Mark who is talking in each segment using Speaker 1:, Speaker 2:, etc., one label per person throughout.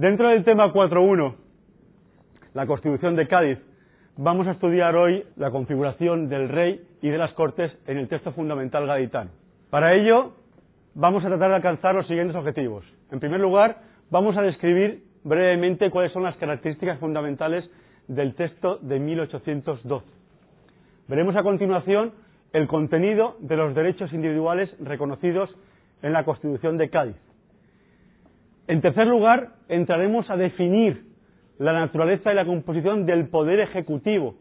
Speaker 1: Dentro del tema 4.1, la Constitución de Cádiz, vamos a estudiar hoy la configuración del rey y de las Cortes en el texto fundamental gaditano. Para ello, vamos a tratar de alcanzar los siguientes objetivos. En primer lugar, vamos a describir brevemente cuáles son las características fundamentales del texto de 1812. Veremos a continuación el contenido de los derechos individuales reconocidos en la Constitución de Cádiz. En tercer lugar, entraremos a definir la naturaleza y la composición del poder ejecutivo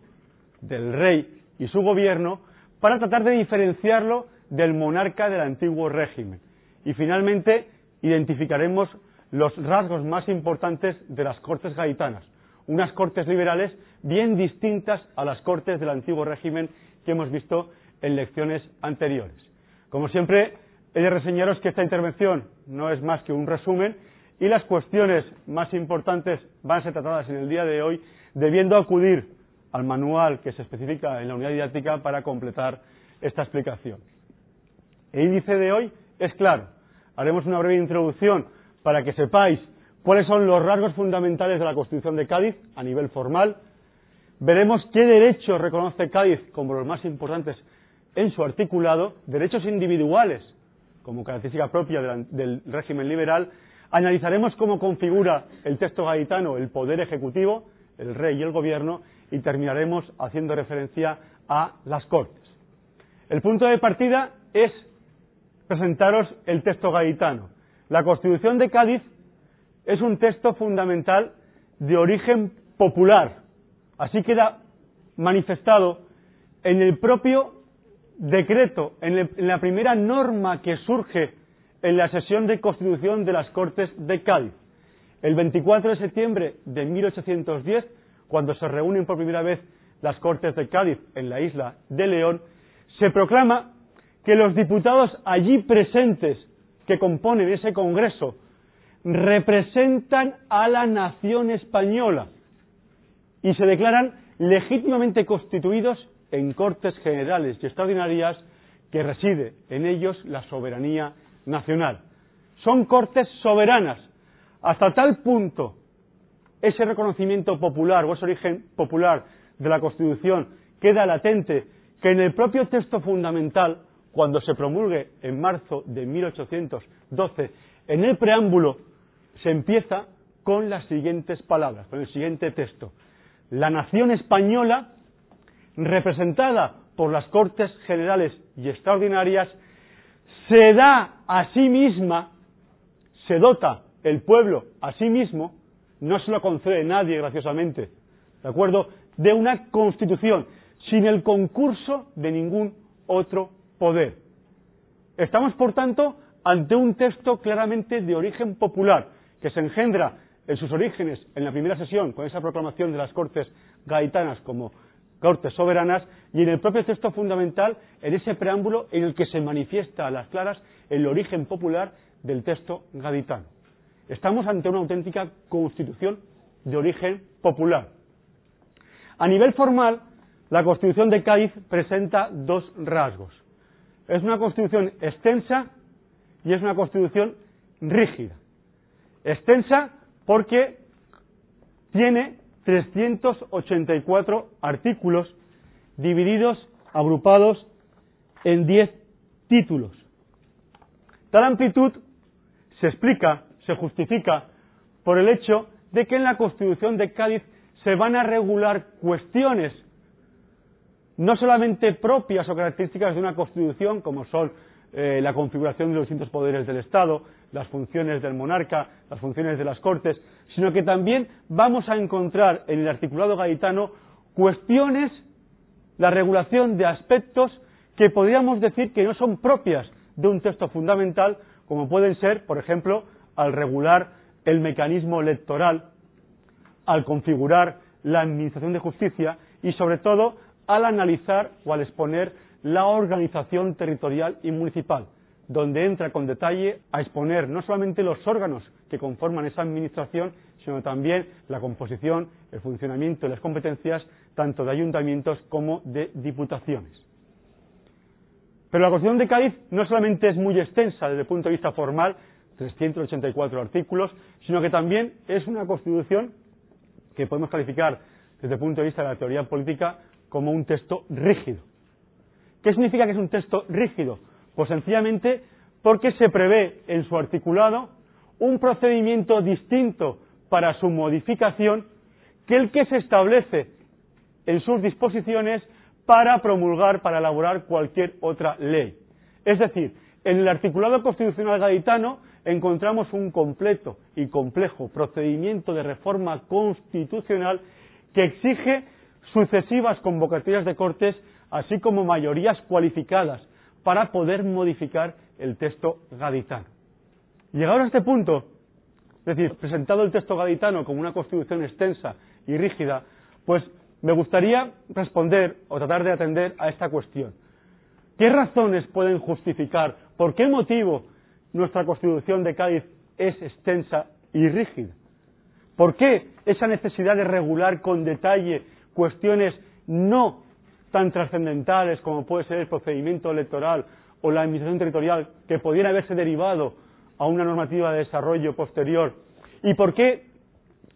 Speaker 1: del rey y su gobierno para tratar de diferenciarlo del monarca del antiguo régimen. Y finalmente identificaremos los rasgos más importantes de las Cortes gaitanas, unas Cortes liberales bien distintas a las Cortes del antiguo régimen que hemos visto en lecciones anteriores. Como siempre, he de reseñaros que esta intervención no es más que un resumen y las cuestiones más importantes van a ser tratadas en el día de hoy, debiendo acudir al manual que se especifica en la unidad didáctica para completar esta explicación. El índice de hoy es claro. Haremos una breve introducción para que sepáis cuáles son los rasgos fundamentales de la Constitución de Cádiz a nivel formal. Veremos qué derechos reconoce Cádiz como los más importantes en su articulado, derechos individuales como característica propia del régimen liberal. Analizaremos cómo configura el texto gaditano el poder ejecutivo, el rey y el gobierno, y terminaremos haciendo referencia a las Cortes. El punto de partida es presentaros el texto gaditano. La Constitución de Cádiz es un texto fundamental de origen popular. Así queda manifestado en el propio decreto, en, la primera norma que surge en la sesión de constitución de las Cortes de Cádiz. El 24 de septiembre de 1810, cuando se reúnen por primera vez las Cortes de Cádiz en la isla de León, se proclama que los diputados allí presentes que componen ese Congreso representan a la nación española y se declaran legítimamente constituidos en Cortes Generales y Extraordinarias que reside en ellos la soberanía nacional. Son Cortes soberanas. Hasta tal punto ese reconocimiento popular o ese origen popular de la Constitución queda latente que en el propio texto fundamental cuando se promulgue en marzo de 1812, en el preámbulo se empieza con las siguientes palabras, con el siguiente texto. La nación española, representada por las Cortes Generales y Extraordinarias, se da a sí misma, se dota el pueblo a sí mismo, no se lo concede nadie graciosamente, ¿de acuerdo? De una constitución, sin el concurso de ningún otro poder. Estamos, por tanto, ante un texto claramente de origen popular, que se engendra en sus orígenes en la primera sesión, con esa proclamación de las Cortes gaitanas como Cortes soberanas, y en el propio texto fundamental, en ese preámbulo en el que se manifiesta a las claras el origen popular del texto gaditano. Estamos ante una auténtica constitución de origen popular. A nivel formal, la Constitución de Cádiz presenta dos rasgos. Es una constitución extensa y es una constitución rígida. Extensa porque tiene 384 artículos divididos, agrupados en 10 títulos. Tal amplitud se explica, se justifica por el hecho de que en la Constitución de Cádiz se van a regular cuestiones no solamente propias o características de una constitución, como son eh, la configuración de los distintos poderes del Estado, las funciones del monarca, las funciones de las Cortes, sino que también vamos a encontrar en el articulado gaitano cuestiones, la regulación de aspectos que podríamos decir que no son propias de un texto fundamental, como pueden ser, por ejemplo, al regular el mecanismo electoral, al configurar la administración de justicia y, sobre todo, al analizar o al exponer la organización territorial y municipal, donde entra con detalle a exponer no solamente los órganos que conforman esa administración, sino también la composición, el funcionamiento y las competencias tanto de ayuntamientos como de diputaciones. Pero la Constitución de Cádiz no solamente es muy extensa desde el punto de vista formal, 384 artículos, sino que también es una Constitución que podemos calificar desde el punto de vista de la teoría política como un texto rígido. ¿Qué significa que es un texto rígido? Pues sencillamente porque se prevé en su articulado un procedimiento distinto para su modificación que el que se establece en sus disposiciones para promulgar, para elaborar cualquier otra ley. Es decir, en el articulado constitucional gaditano encontramos un completo y complejo procedimiento de reforma constitucional que exige sucesivas convocatorias de Cortes, así como mayorías cualificadas, para poder modificar el texto gaditano. Llegado a este punto, es decir, presentado el texto gaditano como una constitución extensa y rígida, pues me gustaría responder o tratar de atender a esta cuestión. ¿Qué razones pueden justificar, por qué motivo nuestra constitución de Cádiz es extensa y rígida? ¿Por qué esa necesidad de regular con detalle cuestiones no tan trascendentales como puede ser el procedimiento electoral o la administración territorial que pudiera haberse derivado a una normativa de desarrollo posterior? ¿Y por qué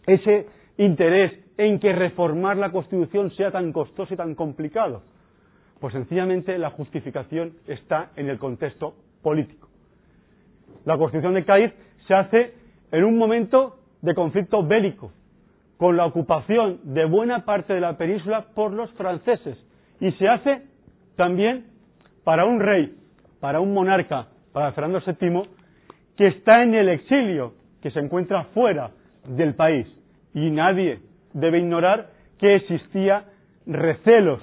Speaker 1: ese interés en que reformar la Constitución sea tan costoso y tan complicado? Pues sencillamente la justificación está en el contexto político. La Constitución de Cádiz se hace en un momento de conflicto bélico, con la ocupación de buena parte de la península por los franceses, y se hace también para un rey, para un monarca, para Fernando VII, que está en el exilio, que se encuentra fuera del país. Y nadie debe ignorar que existía recelos,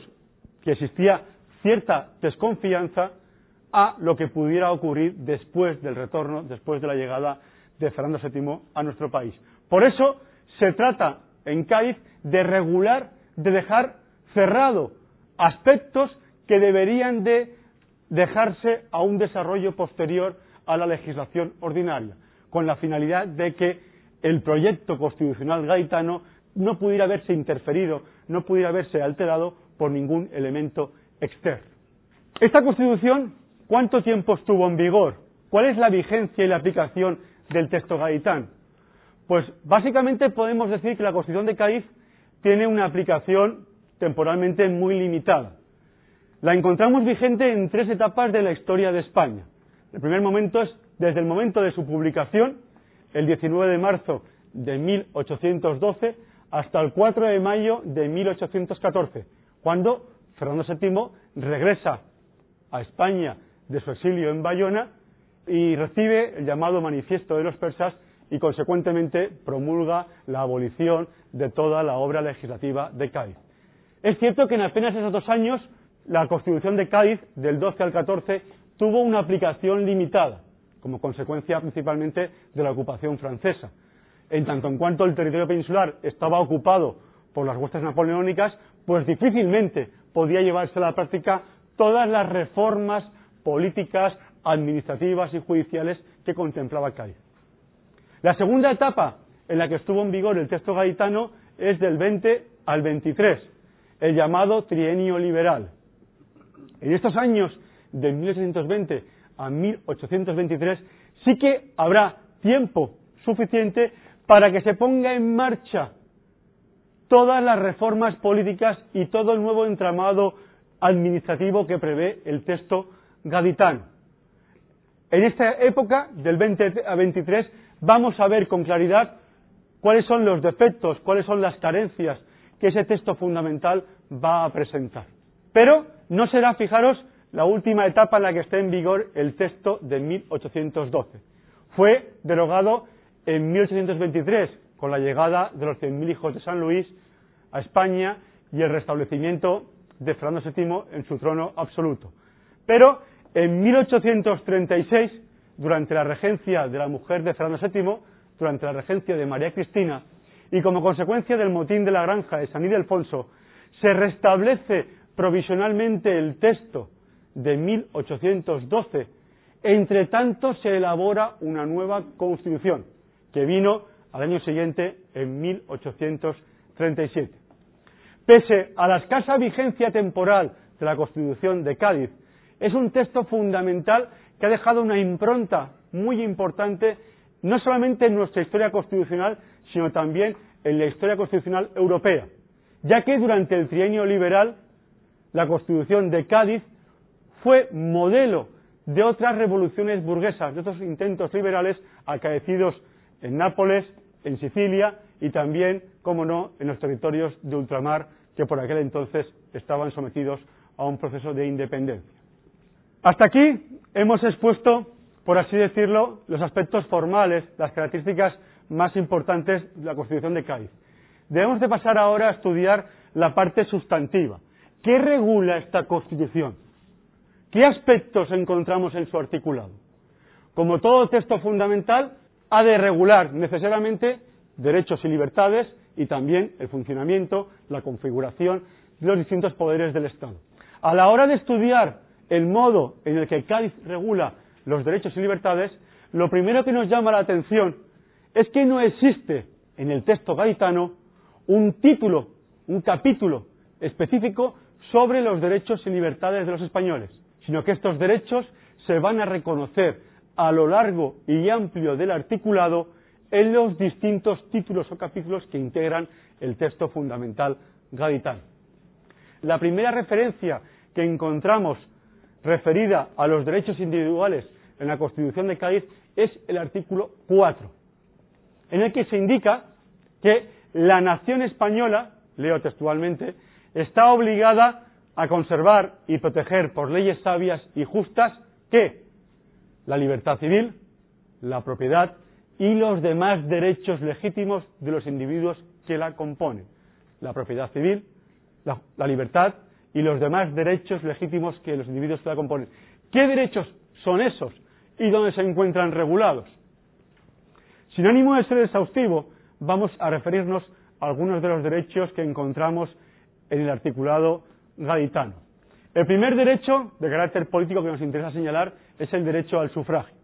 Speaker 1: que existía cierta desconfianza a lo que pudiera ocurrir después del retorno, después de la llegada de Fernando VII a nuestro país. Por eso se trata en Cádiz de regular, de dejar cerrado aspectos que deberían de dejarse a un desarrollo posterior a la legislación ordinaria, con la finalidad de que el proyecto constitucional gaitano no pudiera verse interferido, no pudiera verse alterado por ningún elemento externo. Esta Constitución, ¿cuánto tiempo estuvo en vigor? ¿Cuál es la vigencia y la aplicación del texto gaitano? Pues básicamente podemos decir que la Constitución de Cádiz tiene una aplicación temporalmente muy limitada. La encontramos vigente en tres etapas de la historia de España. El primer momento es desde el momento de su publicación, el 19 de marzo de 1812, hasta el 4 de mayo de 1814, cuando Fernando VII regresa a España de su exilio en Bayona y recibe el llamado Manifiesto de los Persas y consecuentemente promulga la abolición de toda la obra legislativa de Cádiz. Es cierto que en apenas esos dos años la Constitución de Cádiz, del 12 al 14, tuvo una aplicación limitada, como consecuencia principalmente de la ocupación francesa. En tanto en cuanto el territorio peninsular estaba ocupado por las huestes napoleónicas, pues difícilmente podía llevarse a la práctica todas las reformas políticas, administrativas y judiciales que contemplaba Cádiz. La segunda etapa en la que estuvo en vigor el texto gaitano es del 20 al 23, el llamado trienio liberal. En estos años de 1820 a 1823 sí que habrá tiempo suficiente para que se ponga en marcha todas las reformas políticas y todo el nuevo entramado administrativo que prevé el texto gaditano. En esta época, del 20 a 23, vamos a ver con claridad cuáles son los defectos, cuáles son las carencias que ese texto fundamental va a presentar. Pero no será, fijaros, la última etapa en la que esté en vigor el texto de 1812. Fue derogado en 1823 con la llegada de los 100.000 hijos de San Luis a España y el restablecimiento de Fernando VII en su trono absoluto. Pero en 1836, durante la regencia de la mujer de Fernando VII, durante la regencia de María Cristina, y como consecuencia del motín de la granja de San Ildefonso, se restablece provisionalmente el texto de 1812. Entre tanto, se elabora una nueva constitución, que vino al año siguiente, en 1837. Pese a la escasa vigencia temporal de la Constitución de Cádiz, es un texto fundamental que ha dejado una impronta muy importante, no solamente en nuestra historia constitucional, sino también en la historia constitucional europea, ya que durante el trienio liberal la Constitución de Cádiz fue modelo de otras revoluciones burguesas, de otros intentos liberales acaecidos en Nápoles, en Sicilia y también, como no, en los territorios de ultramar que por aquel entonces estaban sometidos a un proceso de independencia. Hasta aquí hemos expuesto, por así decirlo, los aspectos formales, las características más importantes de la Constitución de Cádiz. Debemos de pasar ahora a estudiar la parte sustantiva. ¿Qué regula esta Constitución? ¿Qué aspectos encontramos en su articulado? Como todo texto fundamental, ha de regular necesariamente derechos y libertades y también el funcionamiento, la configuración de los distintos poderes del Estado. A la hora de estudiar el modo en el que Cádiz regula los derechos y libertades, lo primero que nos llama la atención es que no existe en el texto gaditano un título, un capítulo específico sobre los derechos y libertades de los españoles, sino que estos derechos se van a reconocer a lo largo y amplio del articulado en los distintos títulos o capítulos que integran el texto fundamental gaditano. La primera referencia que encontramos referida a los derechos individuales en la Constitución de Cádiz es el artículo 4, en el que se indica que la nación española, leo textualmente, está obligada a conservar y proteger por leyes sabias y justas que la libertad civil, la propiedad y los demás derechos legítimos de los individuos que la componen. La propiedad civil, la, la libertad y los demás derechos legítimos que los individuos que la componen. ¿Qué derechos son esos y dónde se encuentran regulados? Sin ánimo de ser exhaustivo, vamos a referirnos a algunos de los derechos que encontramos en el articulado gaditano. El primer derecho de carácter político que nos interesa señalar es el derecho al sufragio.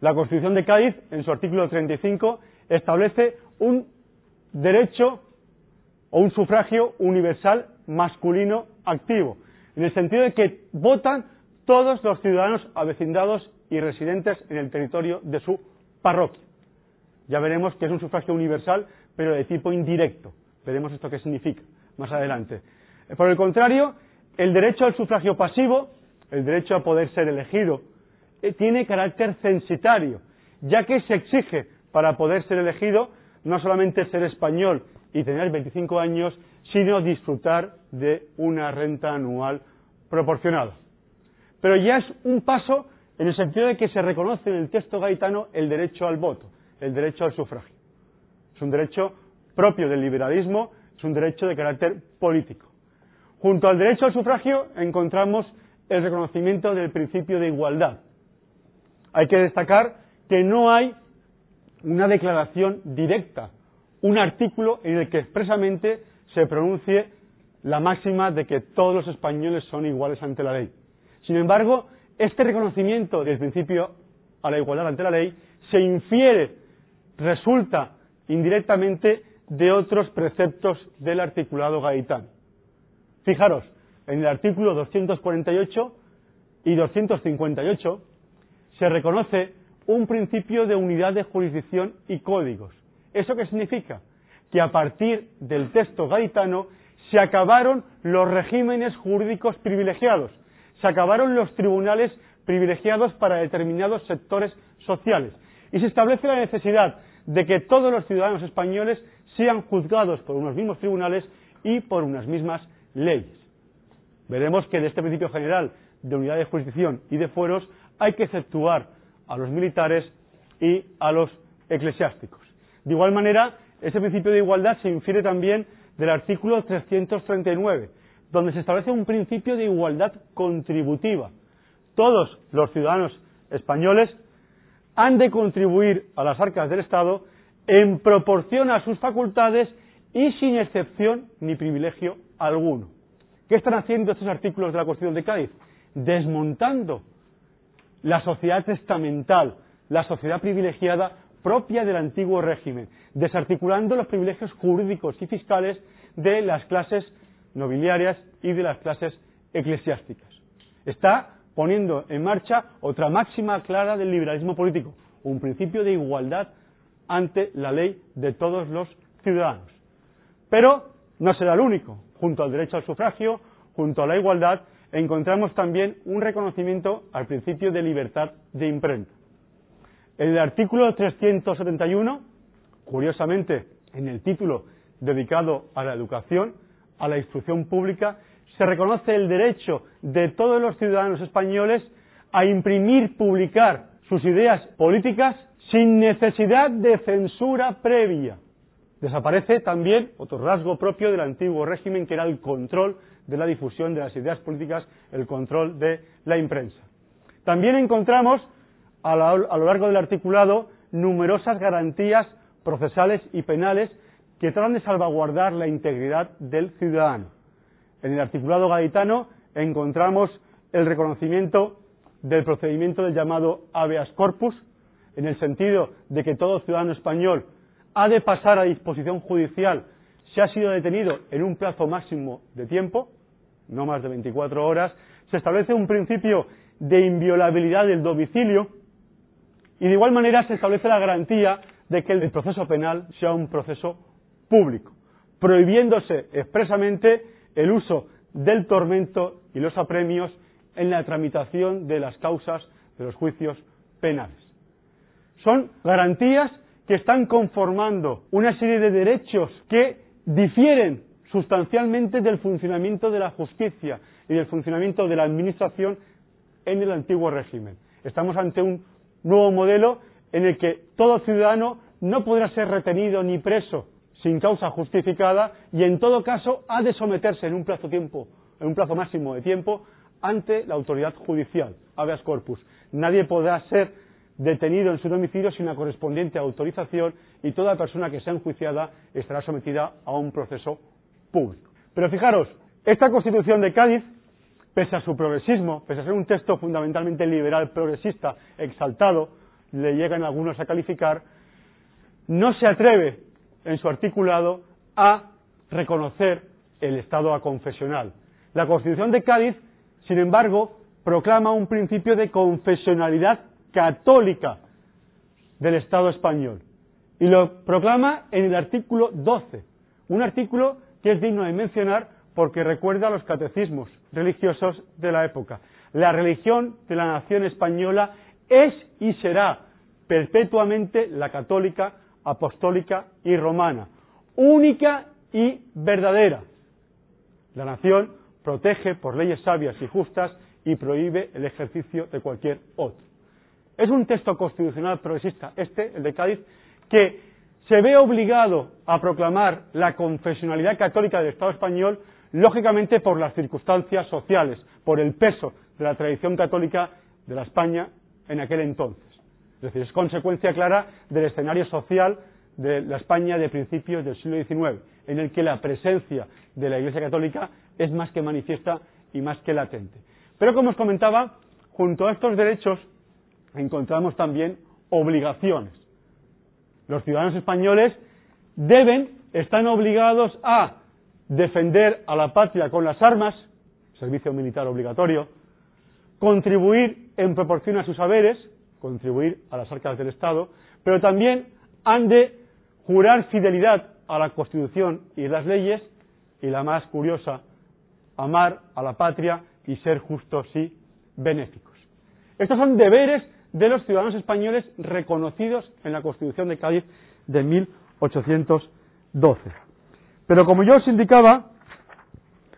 Speaker 1: La Constitución de Cádiz, en su artículo 35, establece un derecho o un sufragio universal masculino activo, en el sentido de que votan todos los ciudadanos avecindados y residentes en el territorio de su parroquia. Ya veremos que es un sufragio universal, pero de tipo indirecto. Veremos esto qué significa más adelante. Por el contrario, el derecho al sufragio pasivo, el derecho a poder ser elegido, eh, tiene carácter censitario, ya que se exige para poder ser elegido no solamente ser español y tener 25 años, sino disfrutar de una renta anual proporcionada. Pero ya es un paso en el sentido de que se reconoce en el texto gaitano el derecho al voto, el derecho al sufragio. Es un derecho propio del liberalismo, es un derecho de carácter político. Junto al derecho al sufragio encontramos el reconocimiento del principio de igualdad. Hay que destacar que no hay una declaración directa, un artículo en el que expresamente se pronuncie la máxima de que todos los españoles son iguales ante la ley. Sin embargo, este reconocimiento del principio a la igualdad ante la ley se infiere, resulta indirectamente de otros preceptos del articulado gaitán. Fijaros, en el artículo 248 y 258 se reconoce un principio de unidad de jurisdicción y códigos. ¿Eso qué significa? Que a partir del texto gaitano se acabaron los regímenes jurídicos privilegiados, se acabaron los tribunales privilegiados para determinados sectores sociales y se establece la necesidad de que todos los ciudadanos españoles sean juzgados por unos mismos tribunales y por unas mismas leyes. Veremos que de este principio general de unidad de jurisdicción y de fueros hay que exceptuar a los militares y a los eclesiásticos. De igual manera, ese principio de igualdad se infiere también del artículo 339, donde se establece un principio de igualdad contributiva. Todos los ciudadanos españoles han de contribuir a las arcas del Estado en proporción a sus facultades y sin excepción ni privilegio alguno. ¿Qué están haciendo estos artículos de la Constitución de Cádiz? Desmontando la sociedad testamental, la sociedad privilegiada propia del antiguo régimen, desarticulando los privilegios jurídicos y fiscales de las clases nobiliarias y de las clases eclesiásticas. Está poniendo en marcha otra máxima clara del liberalismo político, un principio de igualdad ante la ley de todos los ciudadanos. Pero no será el único. Junto al derecho al sufragio, junto a la igualdad, encontramos también un reconocimiento al principio de libertad de imprenta. En el artículo 371, curiosamente, en el título dedicado a la educación, a la instrucción pública, se reconoce el derecho de todos los ciudadanos españoles a imprimir, publicar sus ideas políticas sin necesidad de censura previa. Desaparece también otro rasgo propio del antiguo régimen, que era el control de la difusión de las ideas políticas, el control de la imprensa. También encontramos a, lo largo del articulado numerosas garantías procesales y penales que tratan de salvaguardar la integridad del ciudadano. En el articulado gaditano encontramos el reconocimiento del procedimiento del llamado habeas corpus, en el sentido de que todo ciudadano español ha de pasar a disposición judicial si ha sido detenido en un plazo máximo de tiempo, no más de 24 horas, se establece un principio de inviolabilidad del domicilio y de igual manera se establece la garantía de que el proceso penal sea un proceso público, prohibiéndose expresamente el uso del tormento y los apremios en la tramitación de las causas de los juicios penales. Son garantías que están conformando una serie de derechos que difieren sustancialmente del funcionamiento de la justicia y del funcionamiento de la administración en el antiguo régimen. Estamos ante un nuevo modelo en el que todo ciudadano no podrá ser retenido ni preso sin causa justificada y en todo caso ha de someterse en un plazo tiempo, en un plazo máximo de tiempo ante la autoridad judicial, habeas corpus. Nadie podrá ser detenido en su domicilio sin la correspondiente autorización y toda persona que sea enjuiciada estará sometida a un proceso público. Pero fijaros, esta Constitución de Cádiz, pese a su progresismo, pese a ser un texto fundamentalmente liberal, progresista, exaltado, le llegan algunos a calificar, no se atreve en su articulado a reconocer el Estado aconfesional. La Constitución de Cádiz, sin embargo, proclama un principio de confesionalidad católica del Estado español. Y lo proclama en el artículo 12, un artículo que es digno de mencionar porque recuerda a los catecismos religiosos de la época. La religión de la nación española es y será perpetuamente la católica, apostólica y romana, única y verdadera. La nación protege por leyes sabias y justas y prohíbe el ejercicio de cualquier otro. Es un texto constitucional progresista, este, el de Cádiz, que se ve obligado a proclamar la confesionalidad católica del Estado español, lógicamente por las circunstancias sociales, por el peso de la tradición católica de la España en aquel entonces. Es decir, es consecuencia clara del escenario social de la España de principios del siglo XIX, en el que la presencia de la Iglesia Católica es más que manifiesta y más que latente. Pero como os comentaba, junto a estos derechos encontramos también obligaciones. Los ciudadanos españoles deben, están obligados a defender a la patria con las armas, servicio militar obligatorio, contribuir en proporción a sus saberes, contribuir a las arcas del Estado, pero también han de jurar fidelidad a la Constitución y las leyes, y la más curiosa, amar a la patria y ser justos y benéficos. Estos son deberes de los ciudadanos españoles reconocidos en la Constitución de Cádiz de 1812. Pero como yo os indicaba,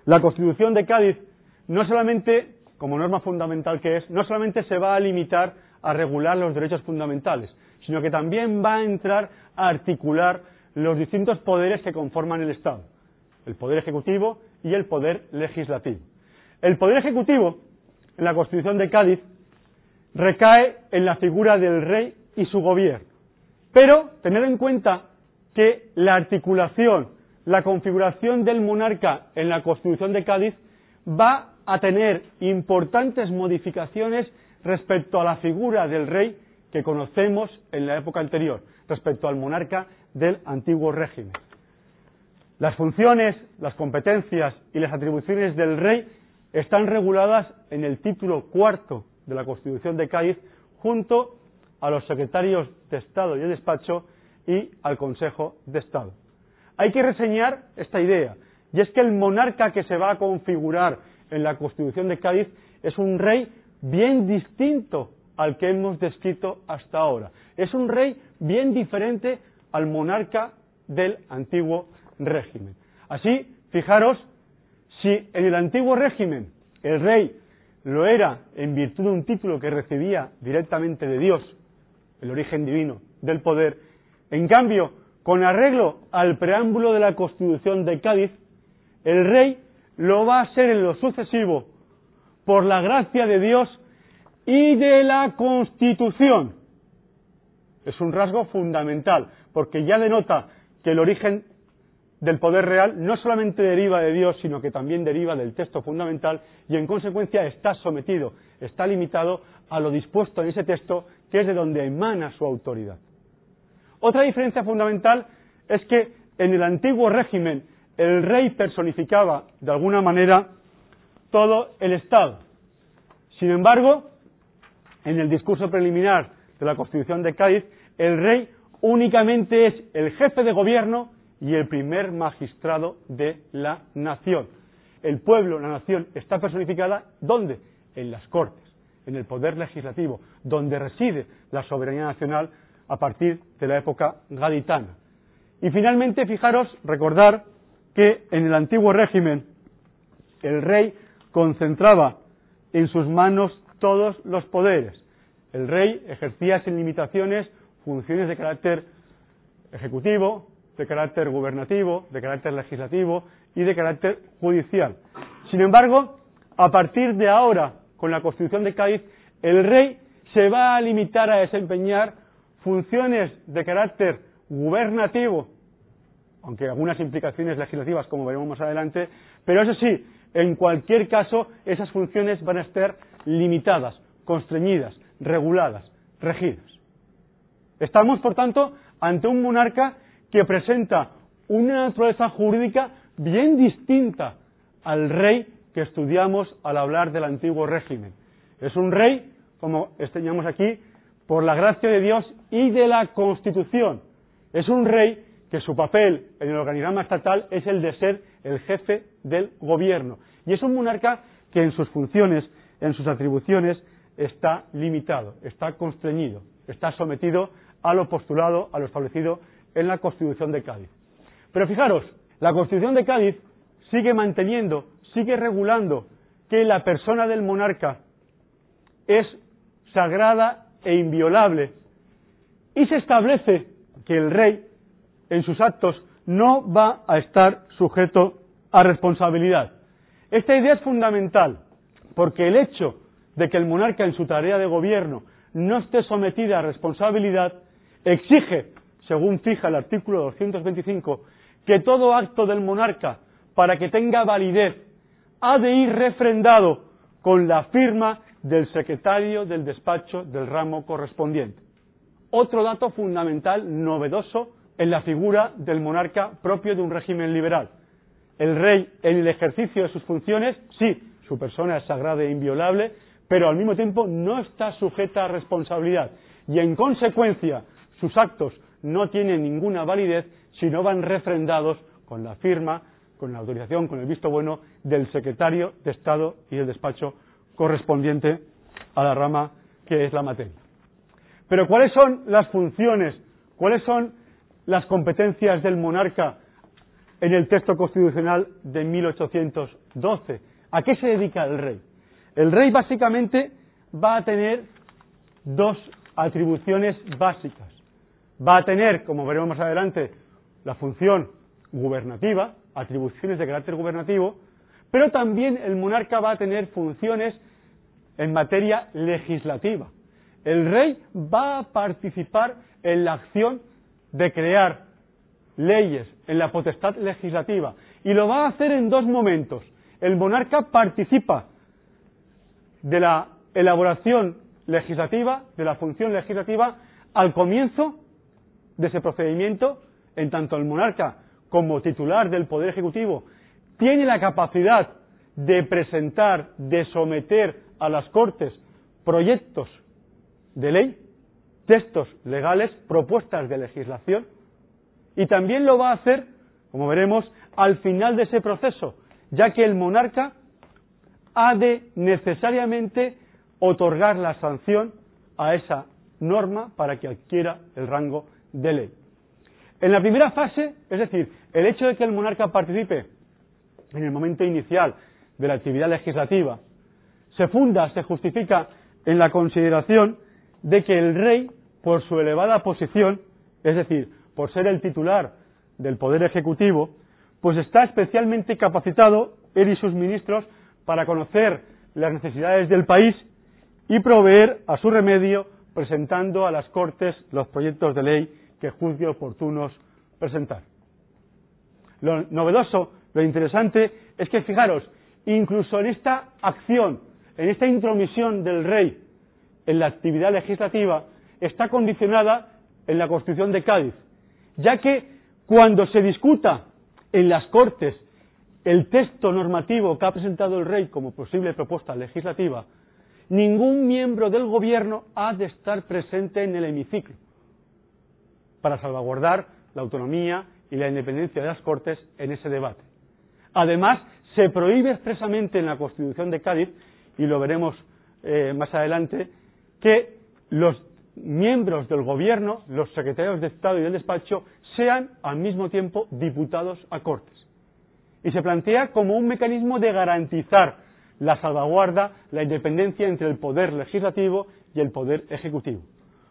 Speaker 1: la Constitución de Cádiz no solamente, como norma fundamental que es, no solamente se va a limitar a regular los derechos fundamentales, sino que también va a entrar a articular los distintos poderes que conforman el Estado, el poder ejecutivo y el poder legislativo. El poder ejecutivo, en la Constitución de Cádiz, recae en la figura del rey y su gobierno. Pero tener en cuenta que la articulación, la configuración del monarca en la Constitución de Cádiz va a tener importantes modificaciones respecto a la figura del rey que conocemos en la época anterior, respecto al monarca del antiguo régimen. Las funciones, las competencias y las atribuciones del rey están reguladas en el título cuarto de la Constitución de Cádiz junto a los secretarios de Estado y de despacho y al Consejo de Estado. Hay que reseñar esta idea, y es que el monarca que se va a configurar en la Constitución de Cádiz es un rey bien distinto al que hemos descrito hasta ahora. Es un rey bien diferente al monarca del antiguo régimen. Así, fijaros, si en el antiguo régimen el rey lo era en virtud de un título que recibía directamente de Dios, el origen divino del poder, en cambio, con arreglo al preámbulo de la Constitución de Cádiz, el rey lo va a ser en lo sucesivo por la gracia de Dios y de la Constitución. Es un rasgo fundamental, porque ya denota que el origen del poder real no solamente deriva de Dios, sino que también deriva del texto fundamental y en consecuencia está sometido, está limitado a lo dispuesto en ese texto, que es de donde emana su autoridad. Otra diferencia fundamental es que en el antiguo régimen el rey personificaba de alguna manera todo el Estado. Sin embargo, en el discurso preliminar de la Constitución de Cádiz, el rey únicamente es el jefe de gobierno y el primer magistrado de la nación. El pueblo, la nación, está personificada ¿dónde? En las Cortes, en el poder legislativo, donde reside la soberanía nacional a partir de la época gaditana. Y finalmente, fijaros, recordar que en el antiguo régimen el rey concentraba en sus manos todos los poderes. El rey ejercía sin limitaciones funciones de carácter ejecutivo, de carácter gubernativo, de carácter legislativo y de carácter judicial. Sin embargo, a partir de ahora, con la Constitución de Cádiz, el rey se va a limitar a desempeñar funciones de carácter gubernativo aunque algunas implicaciones legislativas, como veremos más adelante, pero eso sí, en cualquier caso, esas funciones van a estar limitadas, constreñidas, reguladas, regidas. Estamos, por tanto, ante un monarca que presenta una naturaleza jurídica bien distinta al rey que estudiamos al hablar del antiguo régimen. Es un rey, como enseñamos aquí, por la gracia de Dios y de la Constitución. Es un rey que su papel en el organigrama estatal es el de ser el jefe del gobierno. Y es un monarca que en sus funciones, en sus atribuciones, está limitado, está constreñido, está sometido a lo postulado, a lo establecido en la Constitución de Cádiz. Pero fijaros, la Constitución de Cádiz sigue manteniendo, sigue regulando que la persona del monarca es sagrada e inviolable y se establece que el rey en sus actos no va a estar sujeto a responsabilidad. Esta idea es fundamental porque el hecho de que el monarca en su tarea de gobierno no esté sometida a responsabilidad exige, según fija el artículo 225, que todo acto del monarca, para que tenga validez, ha de ir refrendado con la firma del secretario del despacho del ramo correspondiente. Otro dato fundamental, novedoso, en la figura del monarca propio de un régimen liberal. El rey, en el ejercicio de sus funciones, sí, su persona es sagrada e inviolable, pero al mismo tiempo no está sujeta a responsabilidad y en consecuencia sus actos no tienen ninguna validez si no van refrendados con la firma, con la autorización, con el visto bueno del secretario de Estado y del despacho correspondiente a la rama que es la materia. Pero ¿cuáles son las funciones? ¿Cuáles son las competencias del monarca en el texto constitucional de 1812. ¿A qué se dedica el rey? El rey básicamente va a tener dos atribuciones básicas. Va a tener, como veremos más adelante, la función gubernativa, atribuciones de carácter gubernativo, pero también el monarca va a tener funciones en materia legislativa. El rey va a participar en la acción de crear leyes en la potestad legislativa y lo va a hacer en dos momentos. El monarca participa de la elaboración legislativa, de la función legislativa, al comienzo de ese procedimiento, en tanto el monarca, como titular del Poder Ejecutivo, tiene la capacidad de presentar, de someter a las Cortes proyectos de ley, textos legales, propuestas de legislación, y también lo va a hacer, como veremos, al final de ese proceso, ya que el monarca ha de necesariamente otorgar la sanción a esa norma para que adquiera el rango de ley. En la primera fase, es decir, el hecho de que el monarca participe en el momento inicial de la actividad legislativa, se funda, se justifica en la consideración de que el rey, por su elevada posición, es decir, por ser el titular del Poder Ejecutivo, pues está especialmente capacitado, él y sus ministros, para conocer las necesidades del país y proveer a su remedio presentando a las Cortes los proyectos de ley que juzgue oportunos presentar. Lo novedoso, lo interesante, es que, fijaros, incluso en esta acción, en esta intromisión del rey en la actividad legislativa, está condicionada en la Constitución de Cádiz, ya que cuando se discuta en las Cortes el texto normativo que ha presentado el rey como posible propuesta legislativa, ningún miembro del gobierno ha de estar presente en el hemiciclo para salvaguardar la autonomía y la independencia de las Cortes en ese debate. Además, se prohíbe expresamente en la Constitución de Cádiz, y lo veremos eh, más adelante, que los miembros del gobierno, los secretarios de Estado y del despacho, sean al mismo tiempo diputados a Cortes. Y se plantea como un mecanismo de garantizar la salvaguarda, la independencia entre el poder legislativo y el poder ejecutivo.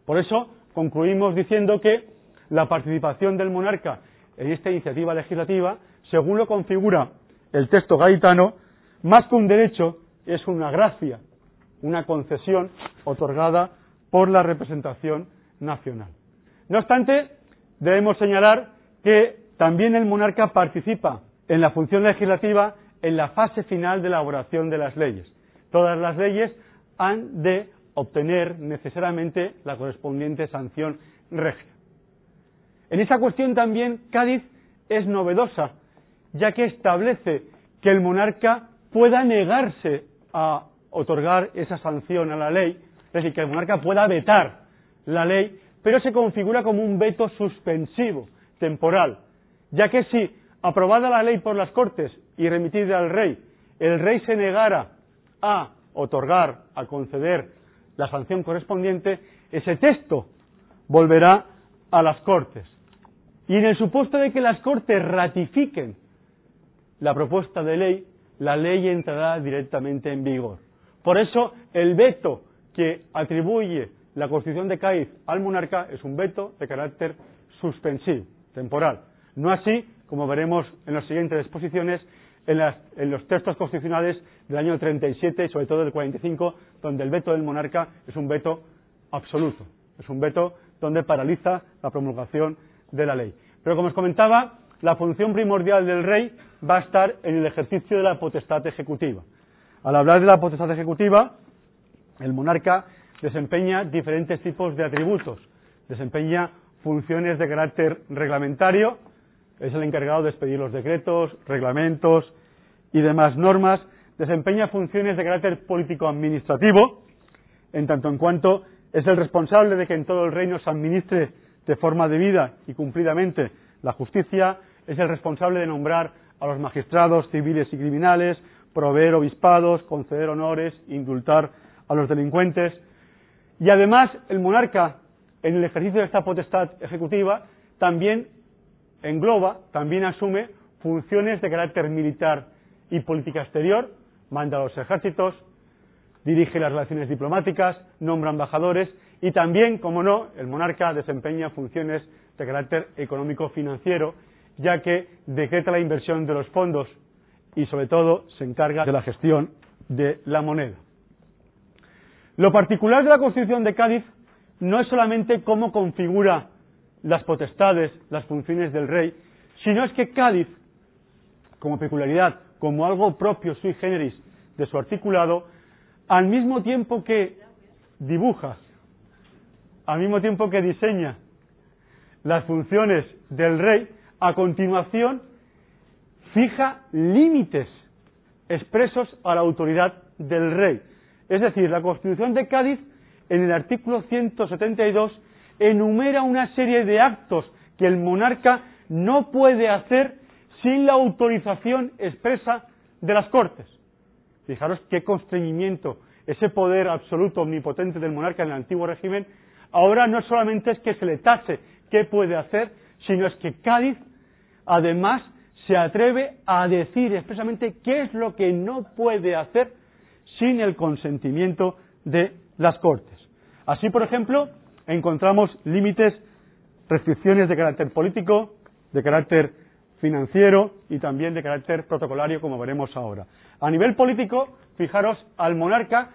Speaker 1: Por eso concluimos diciendo que la participación del monarca en esta iniciativa legislativa, según lo configura el texto gaitano, más que un derecho, es una gracia, una concesión otorgada por la representación nacional. No obstante, debemos señalar que también el monarca participa en la función legislativa en la fase final de elaboración de las leyes. Todas las leyes han de obtener necesariamente la correspondiente sanción regia. En esa cuestión también Cádiz es novedosa, ya que establece que el monarca pueda negarse a otorgar esa sanción a la ley, es decir, que el monarca pueda vetar la ley, pero se configura como un veto suspensivo, temporal, ya que si, aprobada la ley por las Cortes y remitida al rey, el rey se negara a otorgar, a conceder la sanción correspondiente, ese texto volverá a las Cortes. Y en el supuesto de que las Cortes ratifiquen la propuesta de ley, la ley entrará directamente en vigor. Por eso, el veto que atribuye la Constitución de Cádiz al monarca es un veto de carácter suspensivo, temporal. No así, como veremos en las siguientes exposiciones, en, los textos constitucionales del año 37 y sobre todo del 45, donde el veto del monarca es un veto absoluto, es un veto donde paraliza la promulgación de la ley. Pero como os comentaba, la función primordial del rey va a estar en el ejercicio de la potestad ejecutiva. Al hablar de la potestad ejecutiva, el monarca desempeña diferentes tipos de atributos. Desempeña funciones de carácter reglamentario, es el encargado de expedir los decretos, reglamentos y demás normas. Desempeña funciones de carácter político-administrativo, en tanto en cuanto es el responsable de que en todo el reino se administre de forma debida y cumplidamente la justicia, es el responsable de nombrar a los magistrados civiles y criminales, proveer obispados, conceder honores, indultar a los delincuentes. Y además, el monarca, en el ejercicio de esta potestad ejecutiva, también engloba, también asume funciones de carácter militar y política exterior, manda a los ejércitos, dirige las relaciones diplomáticas, nombra embajadores y también, como no, el monarca desempeña funciones de carácter económico-financiero, ya que decreta la inversión de los fondos y, sobre todo, se encarga de la gestión de la moneda. Lo particular de la Constitución de Cádiz no es solamente cómo configura las potestades, las funciones del rey, sino es que Cádiz, como peculiaridad, como algo propio sui generis de su articulado, al mismo tiempo que dibuja, al mismo tiempo que diseña las funciones del rey, a continuación fija límites expresos a la autoridad del rey. Es decir, la Constitución de Cádiz, en el artículo 172, enumera una serie de actos que el monarca no puede hacer sin la autorización expresa de las Cortes. Fijaros qué constreñimiento, ese poder absoluto omnipotente del monarca en el antiguo régimen, ahora no solamente es que se le tase qué puede hacer, sino es que Cádiz, además, se atreve a decir expresamente qué es lo que no puede hacer sin el consentimiento de las Cortes. Así, por ejemplo, encontramos límites, restricciones de carácter político, de carácter financiero y también de carácter protocolario, como veremos ahora. A nivel político, fijaros, al monarca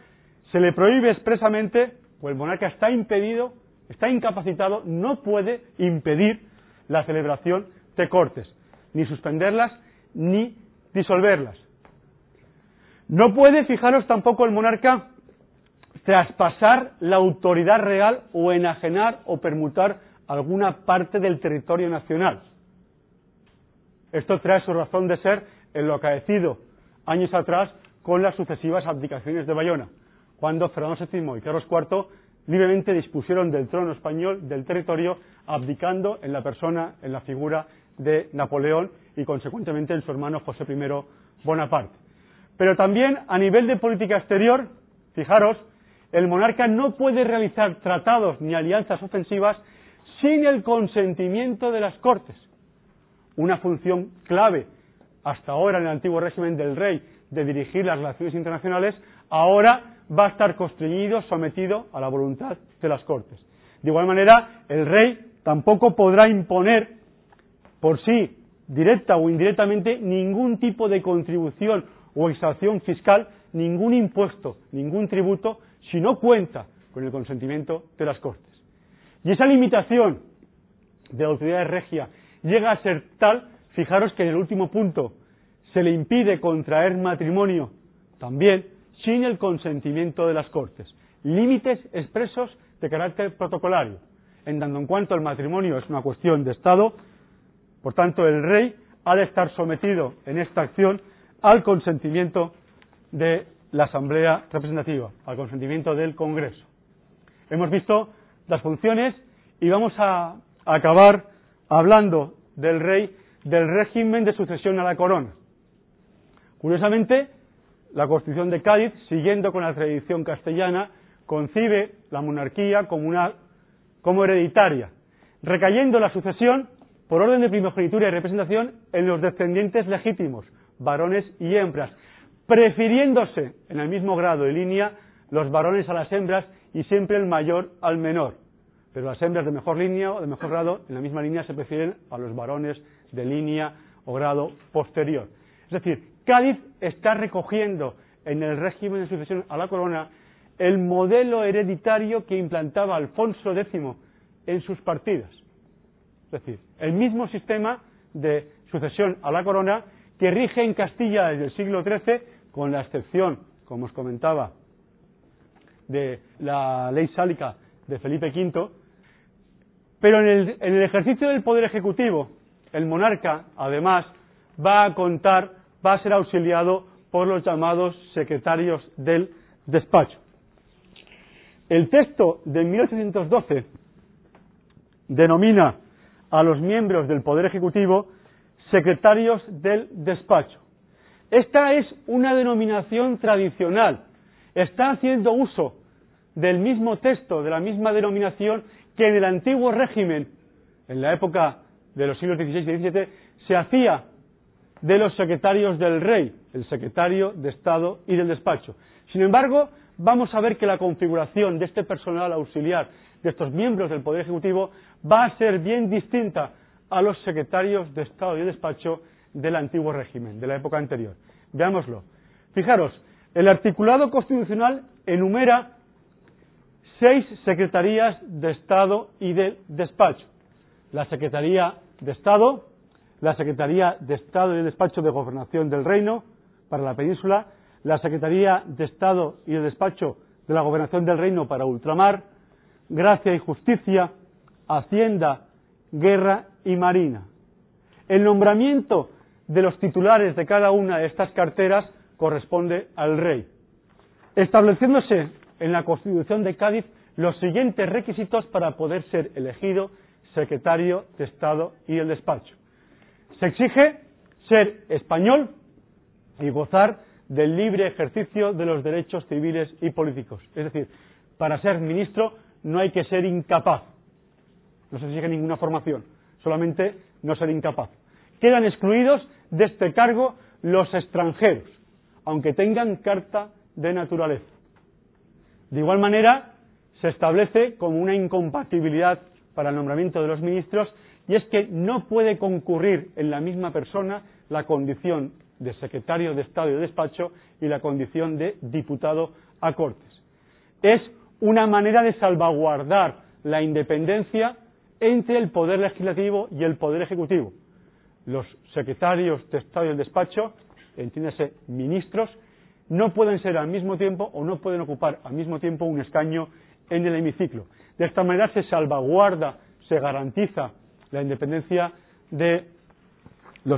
Speaker 1: se le prohíbe expresamente, o el monarca está impedido, está incapacitado, no puede impedir la celebración de cortes, ni suspenderlas, ni disolverlas. No puede, fijaros, tampoco el monarca traspasar la autoridad real o enajenar o permutar alguna parte del territorio nacional. Esto trae su razón de ser en lo acaecido años atrás con las sucesivas abdicaciones de Bayona, cuando Fernando VII y Carlos IV libremente dispusieron del trono español, del territorio, abdicando en la persona, en la figura de Napoleón y consecuentemente en su hermano José I Bonaparte. Pero también a nivel de política exterior, fijaros, el monarca no puede realizar tratados ni alianzas ofensivas sin el consentimiento de las Cortes. Una función clave hasta ahora en el antiguo régimen del rey de dirigir las relaciones internacionales, ahora va a estar constreñido, sometido a la voluntad de las Cortes. De igual manera, el rey tampoco podrá imponer por sí, directa o indirectamente, ningún tipo de contribución o extracción fiscal, ningún impuesto, ningún tributo si no cuenta con el consentimiento de las Cortes. Y esa limitación de la autoridad regia llega a ser tal, fijaros que en el último punto se le impide contraer matrimonio también sin el consentimiento de las Cortes. Límites expresos de carácter protocolario, en tanto en cuanto el matrimonio es una cuestión de Estado, por tanto el rey ha de estar sometido en esta acción al consentimiento de la Asamblea Representativa, al consentimiento del Congreso. Hemos visto las funciones y vamos a acabar hablando del rey, del régimen de sucesión a la corona. Curiosamente, la Constitución de Cádiz, siguiendo con la tradición castellana, concibe la monarquía como, una, como hereditaria, recayendo la sucesión por orden de primogenitura y representación en los descendientes legítimos, varones y hembras, prefiriéndose en el mismo grado y línea los varones a las hembras y siempre el mayor al menor. Pero las hembras de mejor línea o de mejor grado, en la misma línea se prefieren a los varones de línea o grado posterior. Es decir, Cádiz está recogiendo en el régimen de sucesión a la corona el modelo hereditario que implantaba Alfonso X en sus partidas. Es decir, el mismo sistema de sucesión a la corona que rige en Castilla desde el siglo XIII, con la excepción, como os comentaba, de la ley sálica de Felipe V, pero en el, en el ejercicio del poder ejecutivo, el monarca, además, va a contar, va a ser auxiliado por los llamados secretarios del despacho. El texto de 1812 denomina a los miembros del Poder Ejecutivo secretarios del despacho. Esta es una denominación tradicional. Está haciendo uso del mismo texto, de la misma denominación que en el antiguo régimen, en la época de los siglos XVI y XVII, se hacía de los secretarios del rey, el secretario de Estado y del despacho. Sin embargo, vamos a ver que la configuración de este personal auxiliar, de estos miembros del Poder Ejecutivo, va a ser bien distinta a los secretarios de Estado y de despacho del antiguo régimen, de la época anterior. Veámoslo. Fijaros, el articulado constitucional enumera seis secretarías de Estado y de despacho. La Secretaría de Estado, la Secretaría de Estado y de Despacho de Gobernación del Reino para la península, la Secretaría de Estado y de Despacho de la Gobernación del Reino para ultramar, Gracia y Justicia, Hacienda, Guerra y Marina. El nombramiento de los titulares de cada una de estas carteras corresponde al rey, estableciéndose en la Constitución de Cádiz los siguientes requisitos para poder ser elegido secretario de Estado y el despacho. Se exige ser español y gozar del libre ejercicio de los derechos civiles y políticos. Es decir, para ser ministro no hay que ser incapaz. No se exige ninguna formación, solamente no ser incapaz. Quedan excluidos de este cargo los extranjeros, aunque tengan carta de naturaleza. De igual manera, se establece como una incompatibilidad para el nombramiento de los ministros y es que no puede concurrir en la misma persona la condición de secretario de Estado y de despacho y la condición de diputado a Cortes. Es una manera de salvaguardar la independencia entre el poder legislativo y el poder ejecutivo. Los secretarios de Estado y el despacho, entiéndase ministros, no pueden ser al mismo tiempo o no pueden ocupar al mismo tiempo un escaño en el hemiciclo. De esta manera se salvaguarda, se garantiza la independencia del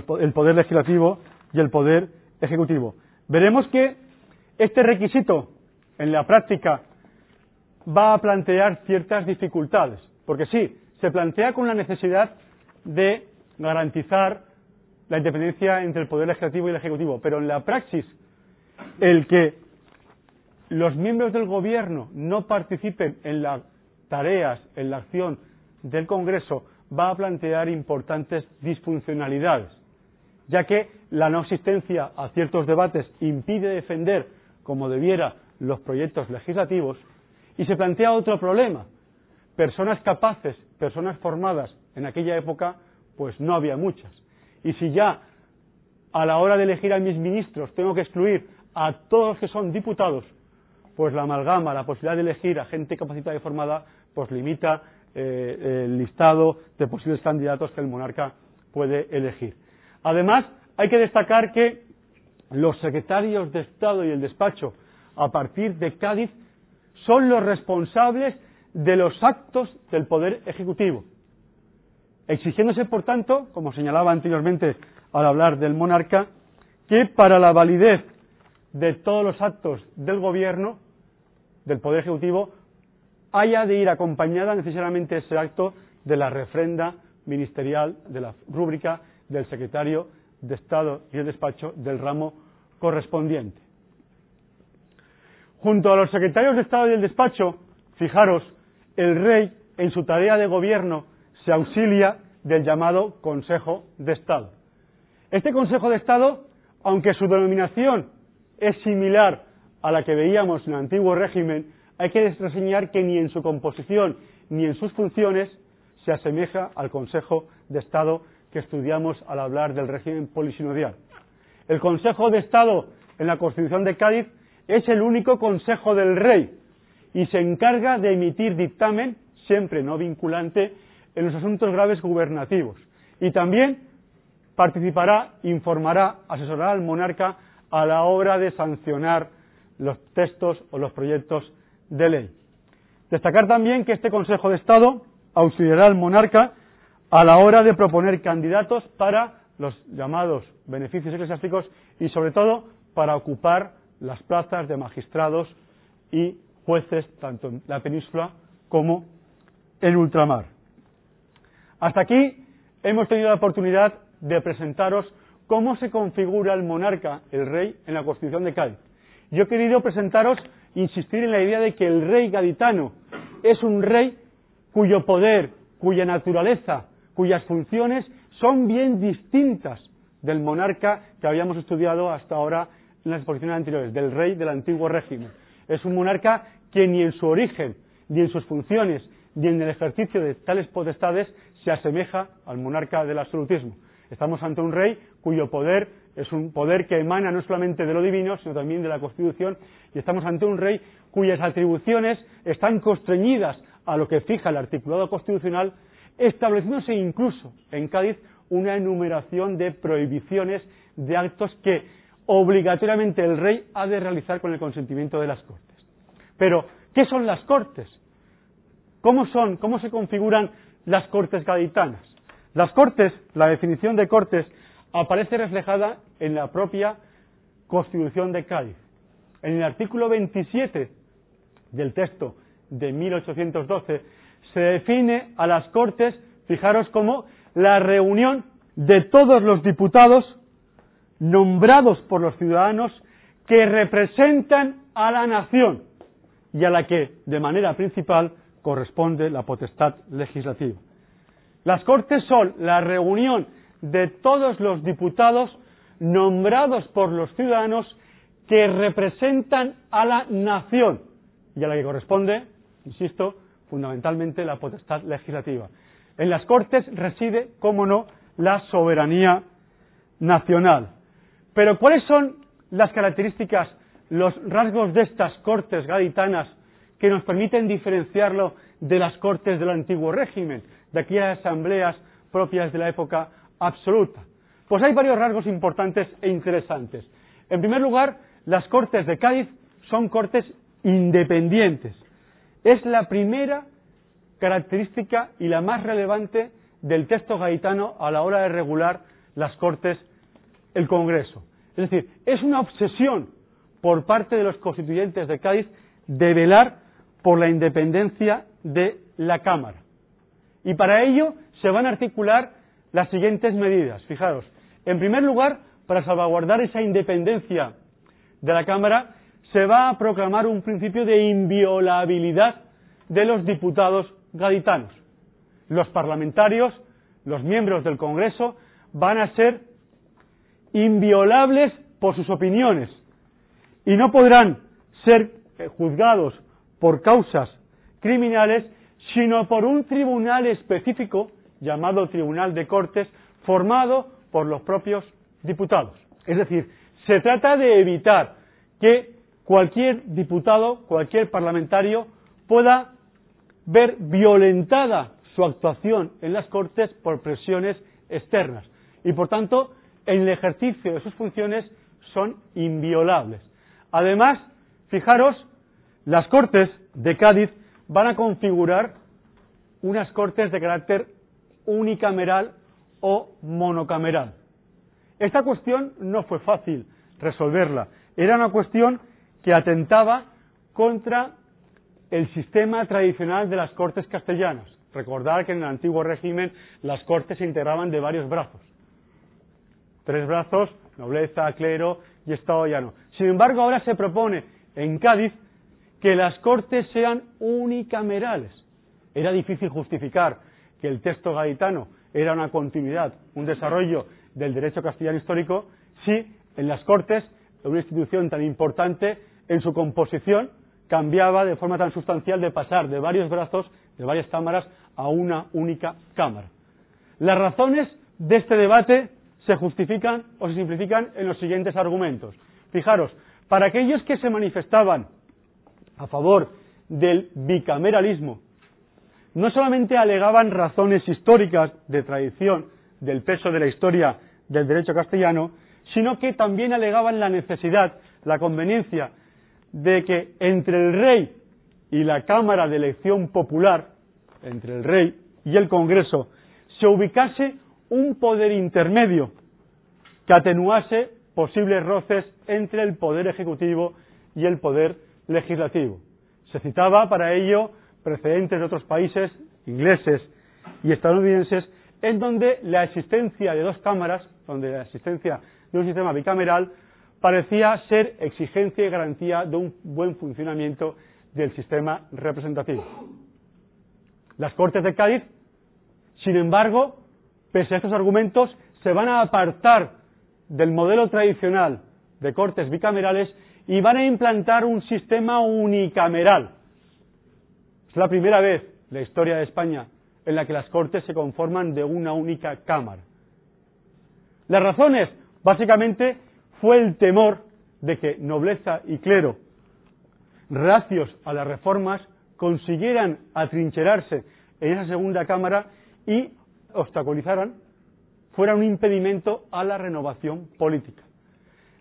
Speaker 1: poder legislativo y el poder ejecutivo. Veremos que este requisito en la práctica va a plantear ciertas dificultades, porque sí, se plantea con la necesidad de garantizar la independencia entre el poder legislativo y el ejecutivo, pero en la praxis el que los miembros del gobierno no participen en las tareas, en la acción del Congreso, va a plantear importantes disfuncionalidades, ya que la no asistencia a ciertos debates impide defender como debiera los proyectos legislativos y se plantea otro problema. Personas capaces, personas formadas en aquella época, pues no había muchas. Y si ya a la hora de elegir a mis ministros tengo que excluir a todos los que son diputados, pues la amalgama, la posibilidad de elegir a gente capacitada y formada, pues limita eh, el listado de posibles candidatos que el monarca puede elegir. Además, hay que destacar que los secretarios de Estado y el despacho, a partir de Cádiz, son los responsables de los actos del Poder Ejecutivo, exigiéndose, por tanto, como señalaba anteriormente al hablar del monarca, que para la validez de todos los actos del Gobierno, del Poder Ejecutivo, haya de ir acompañada necesariamente ese acto de la refrenda ministerial, de la rúbrica del secretario de Estado y el despacho del ramo correspondiente. Junto a los secretarios de Estado y el despacho, fijaros, el rey en su tarea de gobierno se auxilia del llamado Consejo de Estado. Este Consejo de Estado, aunque su denominación es similar a la que veíamos en el antiguo régimen, hay que reseñar que ni en su composición ni en sus funciones se asemeja al Consejo de Estado que estudiamos al hablar del régimen polisinodial. El Consejo de Estado en la Constitución de Cádiz es el único Consejo del Rey y se encarga de emitir dictamen, siempre no vinculante, en los asuntos graves gubernativos. Y también participará, informará, asesorará al monarca a la hora de sancionar los textos o los proyectos de ley. Destacar también que este Consejo de Estado auxiliará al monarca a la hora de proponer candidatos para los llamados beneficios eclesiásticos y sobre todo para ocupar las plazas de magistrados y jueces tanto en la península como en ultramar. Hasta aquí hemos tenido la oportunidad de presentaros cómo se configura el monarca, el rey, en la Constitución de Cádiz. Yo he querido presentaros, insistir en la idea de que el rey gaditano es un rey cuyo poder, cuya naturaleza, cuyas funciones son bien distintas del monarca que habíamos estudiado hasta ahora en las exposiciones anteriores, del rey del antiguo régimen. Es un monarca que ni en su origen, ni en sus funciones, ni en el ejercicio de tales potestades se asemeja al monarca del absolutismo. Estamos ante un rey cuyo poder es un poder que emana no solamente de lo divino, sino también de la Constitución, y estamos ante un rey cuyas atribuciones están constreñidas a lo que fija el articulado constitucional estableciéndose incluso en Cádiz una enumeración de prohibiciones de actos que obligatoriamente el rey ha de realizar con el consentimiento de las Cortes. Pero, ¿qué son las Cortes? ¿Cómo son? ¿Cómo se configuran las Cortes gaditanas? Las Cortes, la definición de Cortes, aparece reflejada en la propia Constitución de Cádiz. En el artículo 27 del texto de 1812, se define a las Cortes, fijaros, como la reunión de todos los diputados nombrados por los ciudadanos que representan a la nación y a la que, de manera principal, corresponde la potestad legislativa. Las Cortes son la reunión de todos los diputados nombrados por los ciudadanos que representan a la nación y a la que corresponde, insisto, fundamentalmente la potestad legislativa. En las Cortes reside, cómo no, la soberanía nacional. Pero ¿cuáles son las características, los rasgos de estas Cortes gaditanas que nos permiten diferenciarlo de las Cortes del antiguo régimen, de aquellas asambleas propias de la época absoluta? Pues hay varios rasgos importantes e interesantes. En primer lugar, las Cortes de Cádiz son Cortes independientes. Es la primera característica y la más relevante del texto gaitano a la hora de regular las Cortes, el Congreso. Es decir, es una obsesión por parte de los constituyentes de Cádiz de velar por la independencia de la Cámara. Y para ello se van a articular las siguientes medidas. Fijaros, en primer lugar, para salvaguardar esa independencia de la Cámara, se va a proclamar un principio de inviolabilidad de los diputados gaditanos. Los parlamentarios, los miembros del Congreso, van a ser inviolables por sus opiniones y no podrán ser eh, juzgados por causas criminales, sino por un tribunal específico llamado Tribunal de Cortes, formado por los propios diputados. Es decir, se trata de evitar que cualquier diputado, cualquier parlamentario pueda ver violentada su actuación en las Cortes por presiones externas y, por tanto, en el ejercicio de sus funciones son inviolables. Además, fijaros, las Cortes de Cádiz van a configurar unas Cortes de carácter unicameral o monocameral. Esta cuestión no fue fácil resolverla. Era una cuestión que atentaba contra el sistema tradicional de las Cortes castellanas. Recordar que en el antiguo régimen las Cortes se integraban de varios brazos. Tres brazos, nobleza, clero y Estado llano. Sin embargo, ahora se propone en Cádiz que las Cortes sean unicamerales. Era difícil justificar que el texto gaditano era una continuidad, un desarrollo del derecho castellano histórico, si en las Cortes, una institución tan importante, en su composición cambiaba de forma tan sustancial de pasar de varios brazos, de varias cámaras, a una única cámara. Las razones de este debate se justifican o se simplifican en los siguientes argumentos. Fijaros, para aquellos que se manifestaban a favor del bicameralismo, no solamente alegaban razones históricas de tradición del peso de la historia del derecho castellano, sino que también alegaban la necesidad, la conveniencia de que entre el rey y la Cámara de Elección Popular, entre el rey y el Congreso, se ubicase un poder intermedio que atenuase posibles roces entre el poder ejecutivo y el poder legislativo. Se citaba para ello precedentes de otros países, ingleses y estadounidenses, en donde la existencia de dos cámaras, donde la existencia de un sistema bicameral, parecía ser exigencia y garantía de un buen funcionamiento del sistema representativo. Las Cortes de Cádiz, sin embargo, pese a estos argumentos, se van a apartar del modelo tradicional de Cortes bicamerales y van a implantar un sistema unicameral. Es la primera vez en la historia de España en la que las Cortes se conforman de una única Cámara. Las razones, básicamente, fue el temor de que nobleza y clero, racios a las reformas, consiguieran atrincherarse en esa segunda Cámara y obstaculizaran, fuera un impedimento a la renovación política.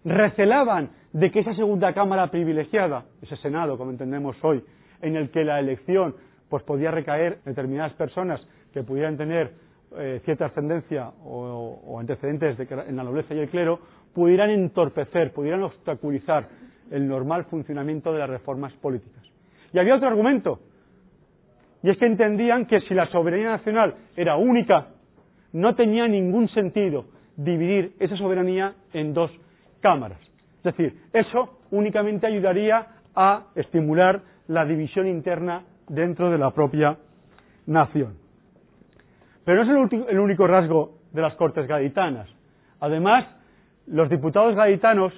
Speaker 1: Recelaban de que esa segunda Cámara privilegiada, ese Senado, como entendemos hoy, en el que la elección pues podía recaer en determinadas personas que pudieran tener eh, cierta ascendencia o, antecedentes en la nobleza y el clero, pudieran entorpecer, pudieran obstaculizar el normal funcionamiento de las reformas políticas. Y había otro argumento, Y es que entendían que si la soberanía nacional era única, no tenía ningún sentido dividir esa soberanía en dos cámaras. Es decir, eso únicamente ayudaría a estimular la división interna dentro de la propia nación. Pero no es el, único rasgo de las Cortes gaditanas. Además, los diputados gaditanos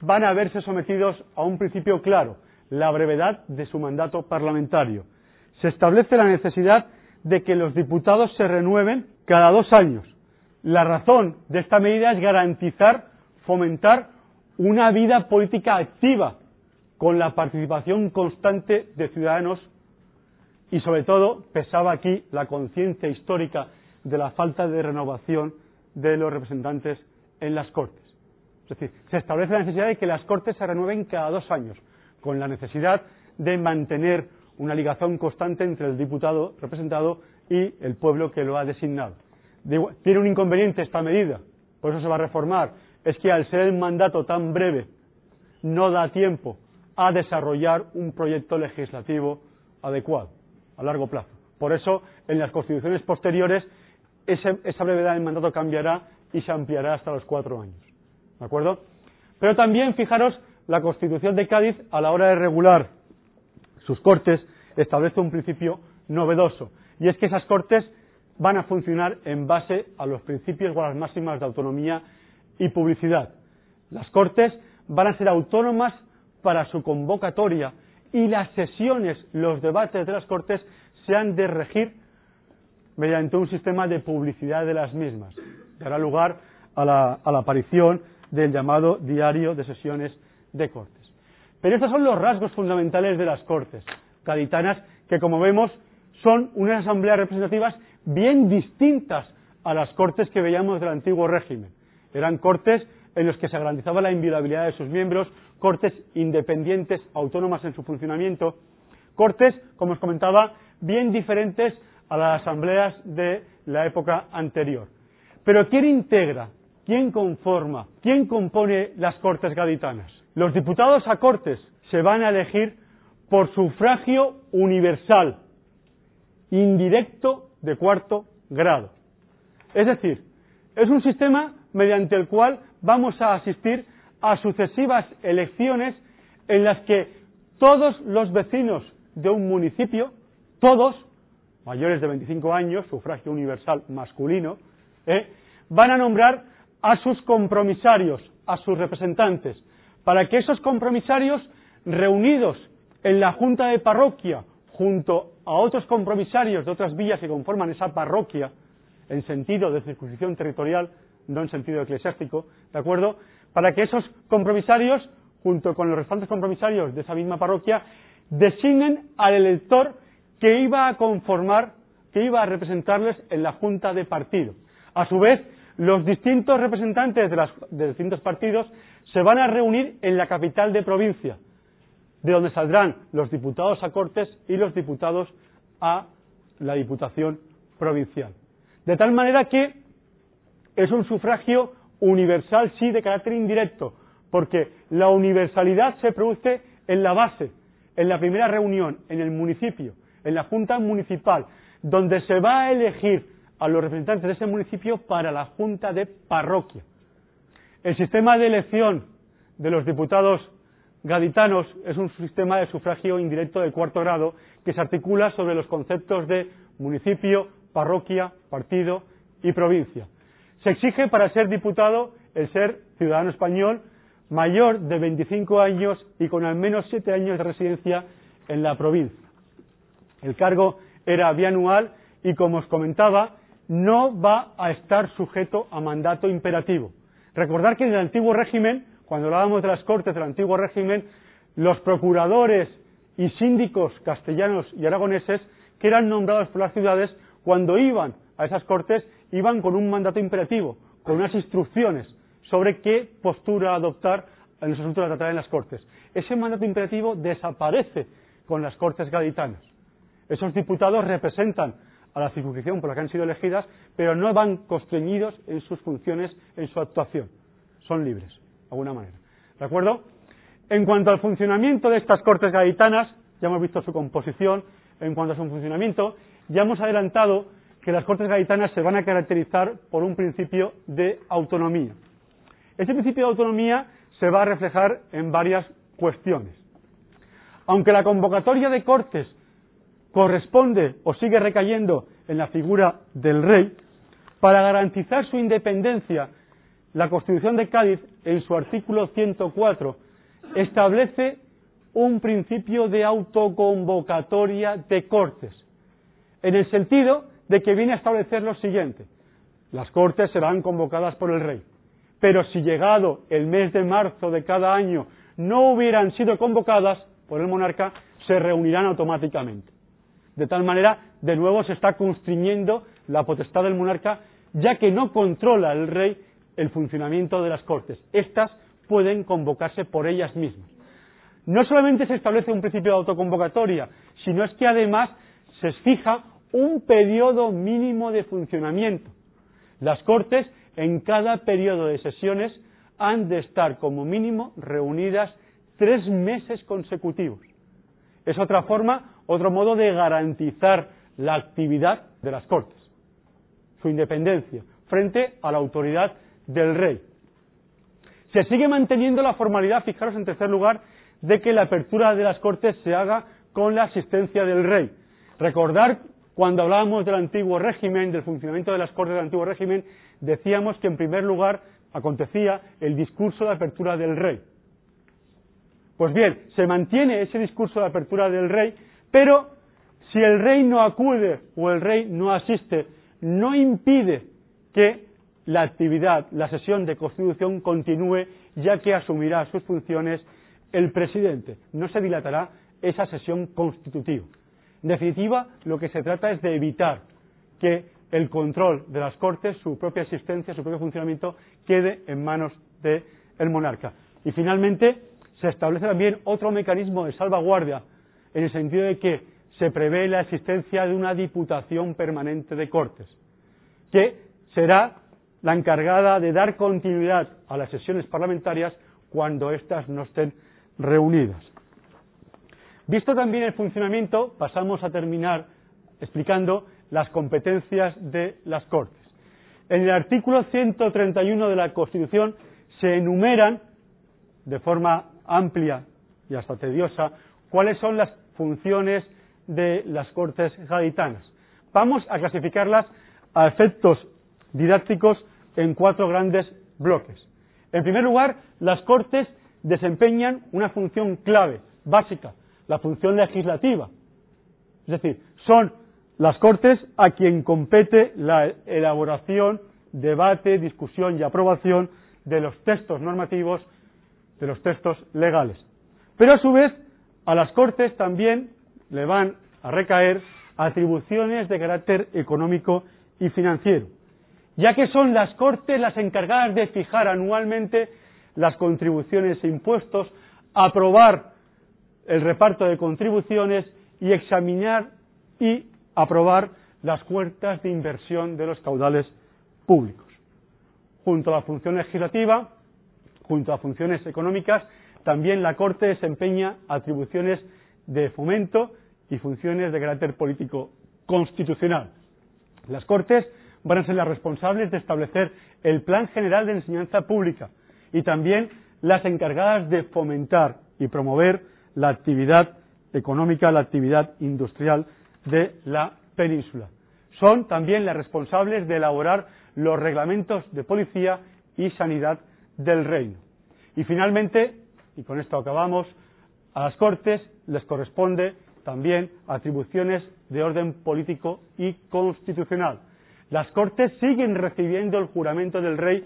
Speaker 1: van a verse sometidos a un principio claro, la brevedad de su mandato parlamentario. Se establece la necesidad de que los diputados se renueven cada dos años. La razón de esta medida es garantizar, fomentar una vida política activa, con la participación constante de ciudadanos y sobre todo pesaba aquí la conciencia histórica de la falta de renovación de los representantes en las Cortes. Es decir, se establece la necesidad de que las Cortes se renueven cada dos años, con la necesidad de mantener una ligación constante entre el diputado representado y el pueblo que lo ha designado. tiene un inconveniente esta medida, por eso se va a reformar, es que al ser el mandato tan breve no da tiempo a desarrollar un proyecto legislativo adecuado a largo plazo. Por eso, en las constituciones posteriores, esa brevedad del mandato cambiará y se ampliará hasta los cuatro años. ¿De acuerdo? Pero también, fijaros, la Constitución de Cádiz, a la hora de regular sus cortes, establece un principio novedoso, y es que esas cortes van a funcionar en base a los principios o a las máximas de autonomía y publicidad. Las cortes van a ser autónomas para su convocatoria y las sesiones, los debates de las cortes se han de regir mediante un sistema de publicidad de las mismas. Dará lugar a la, a la aparición del llamado diario de sesiones de cortes. Pero estos son los rasgos fundamentales de las cortes gaditanas, que como vemos son unas asambleas representativas bien distintas a las cortes que veíamos del antiguo régimen. Eran cortes en los que se garantizaba la inviolabilidad de sus miembros, cortes independientes, autónomas en su funcionamiento, cortes, como os comentaba, bien diferentes a las asambleas de la época anterior. Pero ¿quién integra? ¿Quién conforma? ¿Quién compone las cortes gaditanas? Los diputados a cortes se van a elegir por sufragio universal, indirecto de cuarto grado. Es decir, es un sistema mediante el cual vamos a asistir a sucesivas elecciones en las que todos los vecinos de un municipio, todos, mayores de 25 años, sufragio universal masculino, ¿eh? van a nombrar a sus compromisarios, a sus representantes, para que esos compromisarios, reunidos en la junta de parroquia, junto a otros compromisarios de otras villas que conforman esa parroquia, en sentido de circunscripción territorial, no en sentido eclesiástico, ¿de acuerdo? Para que esos compromisarios, junto con los restantes compromisarios de esa misma parroquia, designen al elector que iba a conformar, que iba a representarles en la junta de partido. A su vez, los distintos representantes de, de distintos partidos se van a reunir en la capital de provincia, de donde saldrán los diputados a Cortes y los diputados a la Diputación Provincial. De tal manera que es un sufragio universal, sí, de carácter indirecto, porque la universalidad se produce en la base, en la primera reunión, en el municipio, en la Junta Municipal, donde se va a elegir a los representantes de ese municipio para la Junta de Parroquia. El sistema de elección de los diputados gaditanos es un sistema de sufragio indirecto de cuarto grado que se articula sobre los conceptos de municipio, parroquia, partido y provincia. Se exige para ser diputado el ser ciudadano español mayor de 25 años y con al menos 7 años de residencia en la provincia. El cargo era bianual y, como os comentaba, no va a estar sujeto a mandato imperativo. Recordar que en el antiguo régimen, cuando hablábamos de las cortes del antiguo régimen, los procuradores y síndicos castellanos y aragoneses, que eran nombrados por las ciudades, cuando iban a esas cortes, iban con un mandato imperativo, con unas instrucciones sobre qué postura adoptar en los asuntos a tratar en las cortes. Ese mandato imperativo desaparece con las cortes gaditanas. Esos diputados representan a la circunscripción por la que han sido elegidas, pero no van constreñidos en sus funciones, en su actuación. Son libres, de alguna manera. ¿De acuerdo? En cuanto al funcionamiento de estas cortes gaditanas, ya hemos visto su composición, en cuanto a su funcionamiento, ya hemos adelantado que las Cortes Gaditanas se van a caracterizar por un principio de autonomía. Este principio de autonomía se va a reflejar en varias cuestiones. Aunque la convocatoria de Cortes corresponde o sigue recayendo en la figura del rey, para garantizar su independencia, la Constitución de Cádiz, en su artículo 104, establece un principio de autoconvocatoria de Cortes, en el sentido de que viene a establecer lo siguiente. Las Cortes serán convocadas por el rey, pero si llegado el mes de marzo de cada año no hubieran sido convocadas por el monarca, se reunirán automáticamente. De tal manera, de nuevo se está constriñendo la potestad del monarca, ya que no controla el rey el funcionamiento de las Cortes. Estas pueden convocarse por ellas mismas. No solamente se establece un principio de autoconvocatoria, sino es que además se fija un periodo mínimo de funcionamiento. Las Cortes, en cada periodo de sesiones, han de estar como mínimo reunidas tres meses consecutivos. Es otra forma, otro modo de garantizar la actividad de las Cortes, su independencia frente a la autoridad del rey. Se sigue manteniendo la formalidad, fijaros en tercer lugar, de que la apertura de las Cortes se haga con la asistencia del rey. Recordar cuando hablábamos del antiguo régimen, del funcionamiento de las Cortes del antiguo régimen, decíamos que en primer lugar acontecía el discurso de apertura del rey. Pues bien, se mantiene ese discurso de apertura del rey, pero si el rey no acude o el rey no asiste, no impide que la actividad, la sesión de constitución continúe, ya que asumirá sus funciones el presidente. No se dilatará esa sesión constitutiva. En definitiva, lo que se trata es de evitar que el control de las Cortes, su propia existencia, su propio funcionamiento, quede en manos del monarca. Y finalmente, se establece también otro mecanismo de salvaguardia, en el sentido de que se prevé la existencia de una diputación permanente de Cortes, que será la encargada de dar continuidad a las sesiones parlamentarias cuando éstas no estén reunidas. Visto también el funcionamiento, pasamos a terminar explicando las competencias de las Cortes. En el artículo 131 de la Constitución se enumeran de forma amplia y hasta tediosa cuáles son las funciones de las Cortes gaditanas. Vamos a clasificarlas a efectos didácticos en cuatro grandes bloques. En primer lugar, las Cortes desempeñan una función clave, básica, la función legislativa. Es decir, son las Cortes a quien compete la elaboración, debate, discusión y aprobación de los textos normativos, de los textos legales. Pero a su vez, a las Cortes también le van a recaer atribuciones de carácter económico y financiero, ya que son las Cortes las encargadas de fijar anualmente las contribuciones e impuestos, aprobar el reparto de contribuciones y examinar y aprobar las cuentas de inversión de los caudales públicos. Junto a la función legislativa, junto a funciones económicas, también la Corte desempeña atribuciones de fomento y funciones de carácter político constitucional. Las Cortes van a ser las responsables de establecer el Plan General de Enseñanza Pública y también las encargadas de fomentar y promover la actividad económica, la actividad industrial de la península. Son también las responsables de elaborar los reglamentos de policía y sanidad del reino. Y finalmente, y con esto acabamos, a las Cortes les corresponde también atribuciones de orden político y constitucional. Las Cortes siguen recibiendo el juramento del rey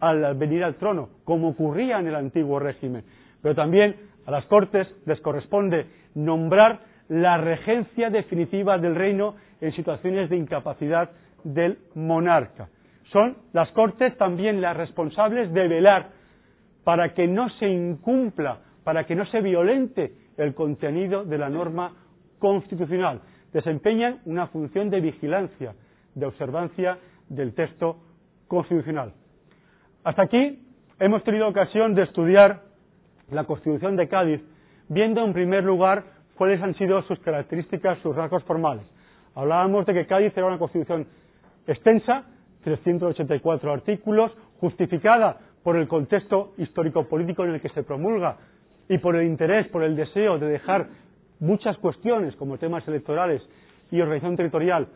Speaker 1: al venir al trono, como ocurría en el antiguo régimen. Pero también a las Cortes les corresponde nombrar la regencia definitiva del reino en situaciones de incapacidad del monarca. Son las Cortes también las responsables de velar para que no se incumpla, para que no se violente el contenido de la norma constitucional. Desempeñan una función de vigilancia, de observancia del texto constitucional. Hasta aquí hemos tenido ocasión de estudiar la Constitución de Cádiz, viendo en primer lugar cuáles han sido sus características, sus rasgos formales. Hablábamos de que Cádiz era una constitución extensa, 384 artículos, justificada por el contexto histórico-político en el que se promulga y por el interés, por el deseo de dejar muchas cuestiones como temas electorales y organización territorial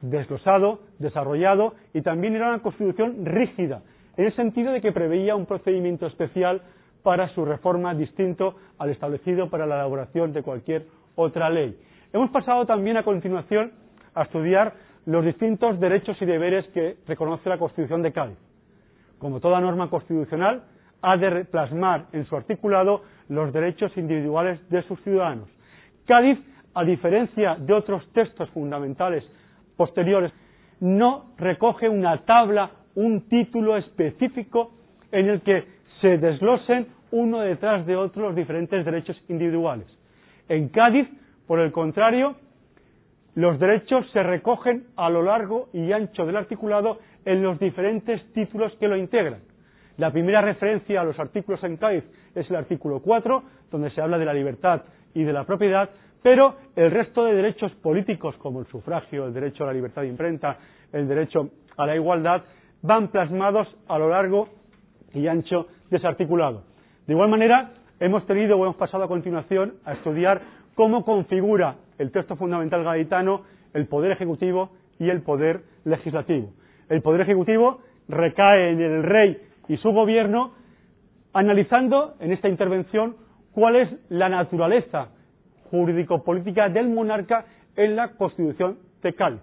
Speaker 1: desglosado, desarrollado y también era una constitución rígida, en el sentido de que preveía un procedimiento especial para su reforma distinto al establecido para la elaboración de cualquier otra ley. Hemos pasado también a continuación a estudiar los distintos derechos y deberes que reconoce la Constitución de Cádiz. Como toda norma constitucional, ha de plasmar en su articulado los derechos individuales de sus ciudadanos. Cádiz, a diferencia de otros textos fundamentales posteriores, no recoge una tabla, un título específico en el que se desglosen uno detrás de otro los diferentes derechos individuales. En Cádiz, por el contrario, los derechos se recogen a lo largo y ancho del articulado en los diferentes títulos que lo integran. La primera referencia a los artículos en Cádiz es el artículo 4, donde se habla de la libertad y de la propiedad, pero el resto de derechos políticos, como el sufragio, el derecho a la libertad de imprenta, el derecho a la igualdad, van plasmados a lo largo y ancho de ese articulado. De igual manera, hemos tenido o hemos pasado a continuación a estudiar cómo configura el texto fundamental gaditano el poder ejecutivo y el poder legislativo. El poder ejecutivo recae en el rey y su gobierno, analizando en esta intervención cuál es la naturaleza jurídico-política del monarca en la Constitución Cádiz.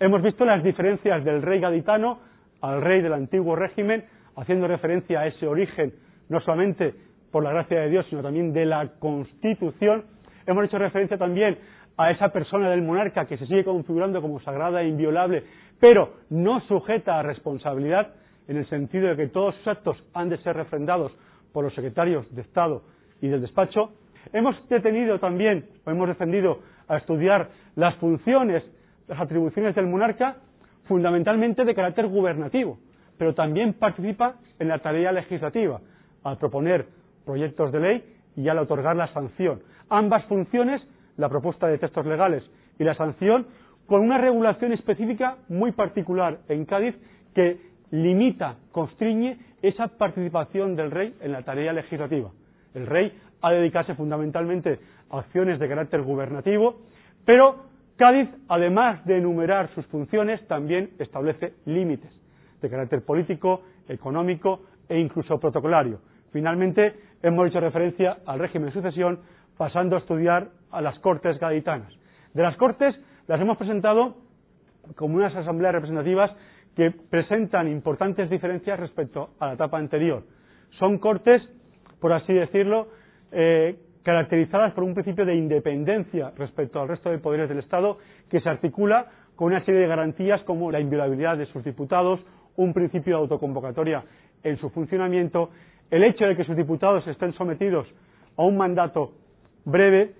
Speaker 1: Hemos visto las diferencias del rey gaditano al rey del antiguo régimen, haciendo referencia a ese origen, no solamente por la gracia de Dios, sino también de la Constitución. Hemos hecho referencia también a esa persona del monarca que se sigue configurando como sagrada e inviolable, pero no sujeta a responsabilidad, en el sentido de que todos sus actos han de ser refrendados por los secretarios de Estado y del despacho, hemos detenido también, o hemos defendido a estudiar las funciones, las atribuciones del monarca, fundamentalmente de carácter gubernativo, pero también participa en la tarea legislativa, al proponer proyectos de ley y al otorgar la sanción. Ambas funciones, la propuesta de textos legales y la sanción, con una regulación específica muy particular en Cádiz que limita, constriñe esa participación del rey en la tarea legislativa. El rey ha de dedicarse fundamentalmente a acciones de carácter gubernativo, pero Cádiz, además de enumerar sus funciones, también establece límites de carácter político, económico e incluso protocolario. Finalmente, hemos hecho referencia al régimen de sucesión, pasando a estudiar a las Cortes gaditanas. De las Cortes las hemos presentado como unas asambleas representativas que presentan importantes diferencias respecto a la etapa anterior. Son cortes, por así decirlo, eh, caracterizadas por un principio de independencia respecto al resto de poderes del Estado que se articula con una serie de garantías como la inviolabilidad de sus diputados, un principio de autoconvocatoria en su funcionamiento, el hecho de que sus diputados estén sometidos a un mandato breve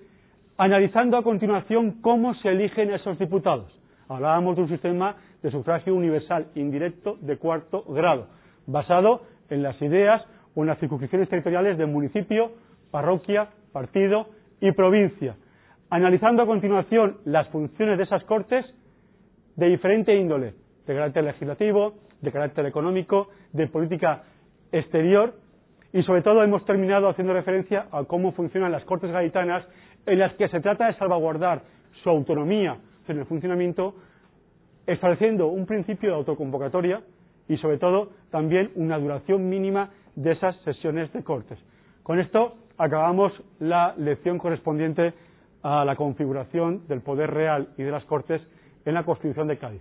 Speaker 1: analizando a continuación cómo se eligen esos diputados. Hablábamos de un sistema de sufragio universal indirecto de cuarto grado, basado en las ideas o en las circunscripciones territoriales del municipio, parroquia, partido y provincia, analizando a continuación las funciones de esas cortes de diferente índole, de carácter legislativo, de carácter económico, de política exterior y sobre todo hemos terminado haciendo referencia a cómo funcionan las cortes gaditanas en las que se trata de salvaguardar su autonomía en el funcionamiento, estableciendo un principio de autoconvocatoria y, sobre todo, también una duración mínima de esas sesiones de cortes. Con esto acabamos la lección correspondiente a la configuración del poder real y de las cortes en la Constitución de Cádiz.